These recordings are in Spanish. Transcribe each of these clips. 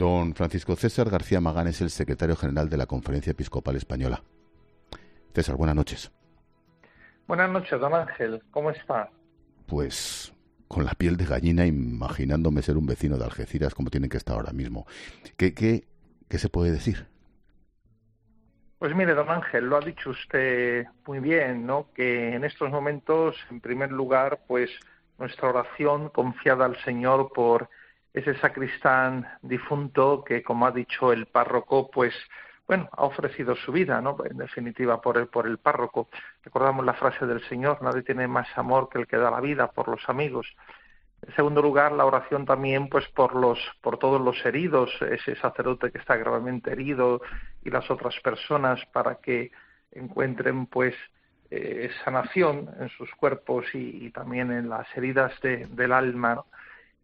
Don Francisco César García Magán es el secretario general de la Conferencia Episcopal Española. César, buenas noches. Buenas noches, don Ángel. ¿Cómo está? Pues con la piel de gallina, imaginándome ser un vecino de Algeciras como tienen que estar ahora mismo. ¿Qué, qué, qué se puede decir? Pues mire, don Ángel, lo ha dicho usted muy bien, ¿no? Que en estos momentos, en primer lugar, pues nuestra oración confiada al Señor por ese sacristán difunto que, como ha dicho el párroco, pues bueno, ha ofrecido su vida, ¿no? En definitiva, por el, por el párroco. Recordamos la frase del Señor, nadie tiene más amor que el que da la vida por los amigos. En segundo lugar, la oración también, pues, por los, por todos los heridos, ese sacerdote que está gravemente herido y las otras personas para que encuentren, pues, eh, sanación en sus cuerpos y, también en las heridas del alma.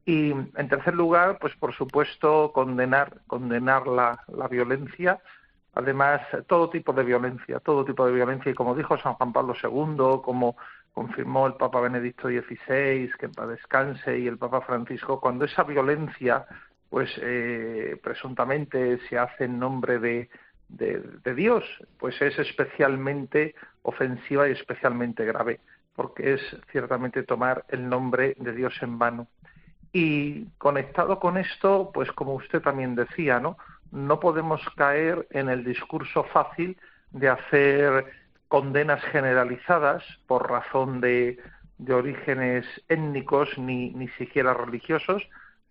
Y en tercer lugar, pues por supuesto condenar, condenar la, la violencia, además todo tipo de violencia, todo tipo de violencia, y como dijo San Juan Pablo II, como confirmó el Papa Benedicto XVI, que para descanse, y el Papa Francisco, cuando esa violencia, pues eh, presuntamente se hace en nombre de, de, de, Dios, pues es especialmente ofensiva y especialmente grave, porque es ciertamente tomar el nombre de Dios en vano. Y conectado con esto, pues como usted también decía, ¿no? No podemos caer en el discurso fácil de hacer condenas generalizadas por razón de, de orígenes étnicos ni, ni siquiera religiosos,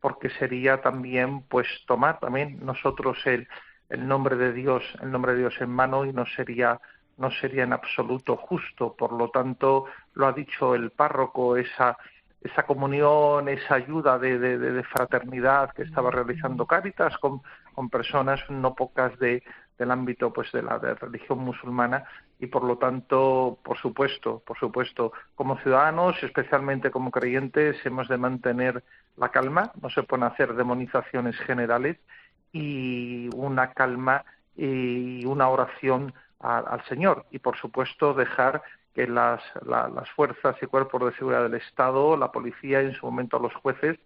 porque sería también pues tomar también nosotros el, el nombre de Dios, el nombre de Dios en mano y no sería no sería en absoluto justo. Por lo tanto, lo ha dicho el párroco, esa esa comunión, esa ayuda de, de, fraternidad que estaba realizando Cáritas con, con personas no pocas de, del ámbito pues de la de religión musulmana y por lo tanto por supuesto por supuesto como ciudadanos especialmente como creyentes hemos de mantener la calma no se pueden hacer demonizaciones generales y una calma y una oración al Señor y por supuesto dejar que las, las fuerzas y cuerpos de seguridad del Estado, la policía y en su momento los jueces,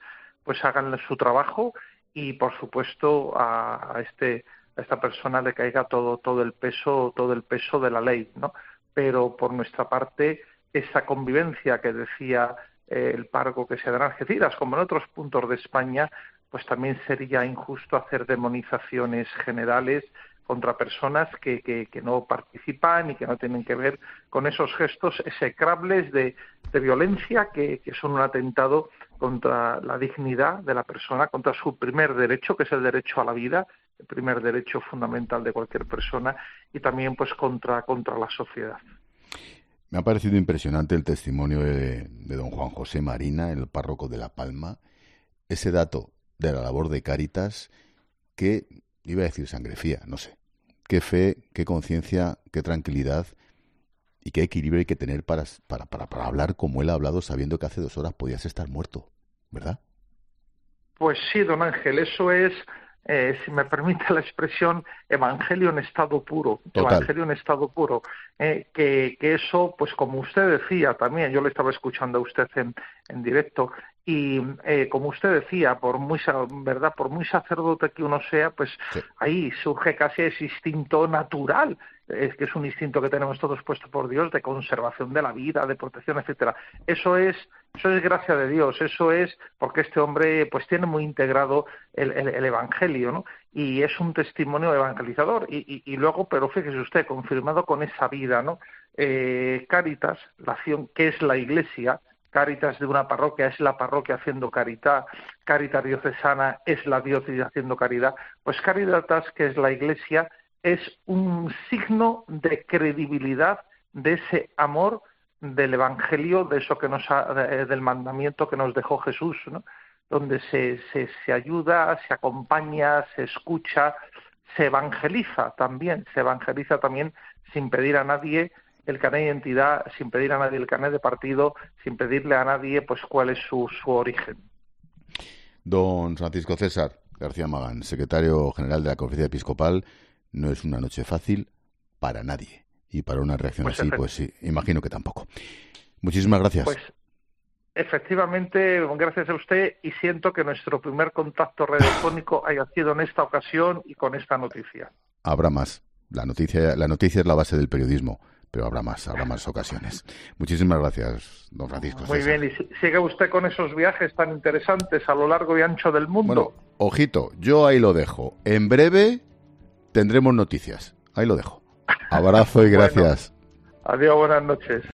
pues hagan su trabajo y por supuesto a, este a esta persona le caiga todo todo el peso todo el peso de la ley, ¿no? Pero por nuestra parte esa convivencia que decía eh, el pargo que se da en Algeciras, como en otros puntos de España, pues también sería injusto hacer demonizaciones generales contra personas que, que, no participan y que no tienen que ver con esos gestos execrables de, de violencia que, que, son un atentado contra la dignidad de la persona, contra su primer derecho, que es el derecho a la vida, el primer derecho fundamental de cualquier persona, y también pues contra, contra la sociedad. Me ha parecido impresionante el testimonio de, de don Juan José Marina, el párroco de La Palma, ese dato de la labor de Cáritas que iba a decir sangre fría, no sé, qué fe, qué conciencia, qué tranquilidad y qué equilibrio hay que tener para, para, para, para, hablar como él ha hablado sabiendo que hace dos horas podías estar muerto, ¿verdad? Pues sí, don Ángel, eso es, eh, si me permite la expresión, evangelio en estado puro, Total. evangelio en estado puro, eh, que, que, eso, pues como usted decía también, yo le estaba escuchando a usted en, en directo, y eh, como usted decía, por muy verdad, por muy sacerdote que uno sea, pues sí. ahí surge casi ese instinto natural, es que es un instinto que tenemos todos puesto por Dios de conservación de la vida, de protección, etcétera. Eso es, eso es gracia de Dios, eso es porque este hombre pues tiene muy integrado el, el, el evangelio, ¿no? Y es un testimonio evangelizador. Y, y, y, luego, pero fíjese usted, confirmado con esa vida, ¿no? Eh, Caritas, la acción que es la Iglesia, Caritas de una parroquia es la parroquia haciendo caridad, Caritas diocesana es la diócesis haciendo caridad, pues Caritas, que es la iglesia, es un signo de credibilidad de ese amor del evangelio, de eso que nos ha, del mandamiento que nos dejó Jesús, ¿no? donde se, se, se ayuda, se acompaña, se escucha, se evangeliza también, se evangeliza también sin pedir a nadie el carnet de identidad sin pedir a nadie el carnet de partido, sin pedirle a nadie pues cuál es su, su origen. Don Francisco César García Magán, secretario general de la Conferencia Episcopal, no es una noche fácil para nadie. Y para una reacción pues así, pues sí, imagino que tampoco. Muchísimas gracias. Pues Efectivamente, gracias a usted y siento que nuestro primer contacto radiofónico haya sido en esta ocasión y con esta noticia. Habrá más. La noticia, la noticia es la base del periodismo, pero habrá más, habrá más ocasiones. Muchísimas gracias, don Francisco. Muy bien, y sigue usted con esos viajes tan interesantes a lo largo y ancho del mundo. Bueno, ojito, yo ahí lo dejo. En breve tendremos noticias. Ahí lo dejo. Abrazo y gracias. adiós, buenas noches.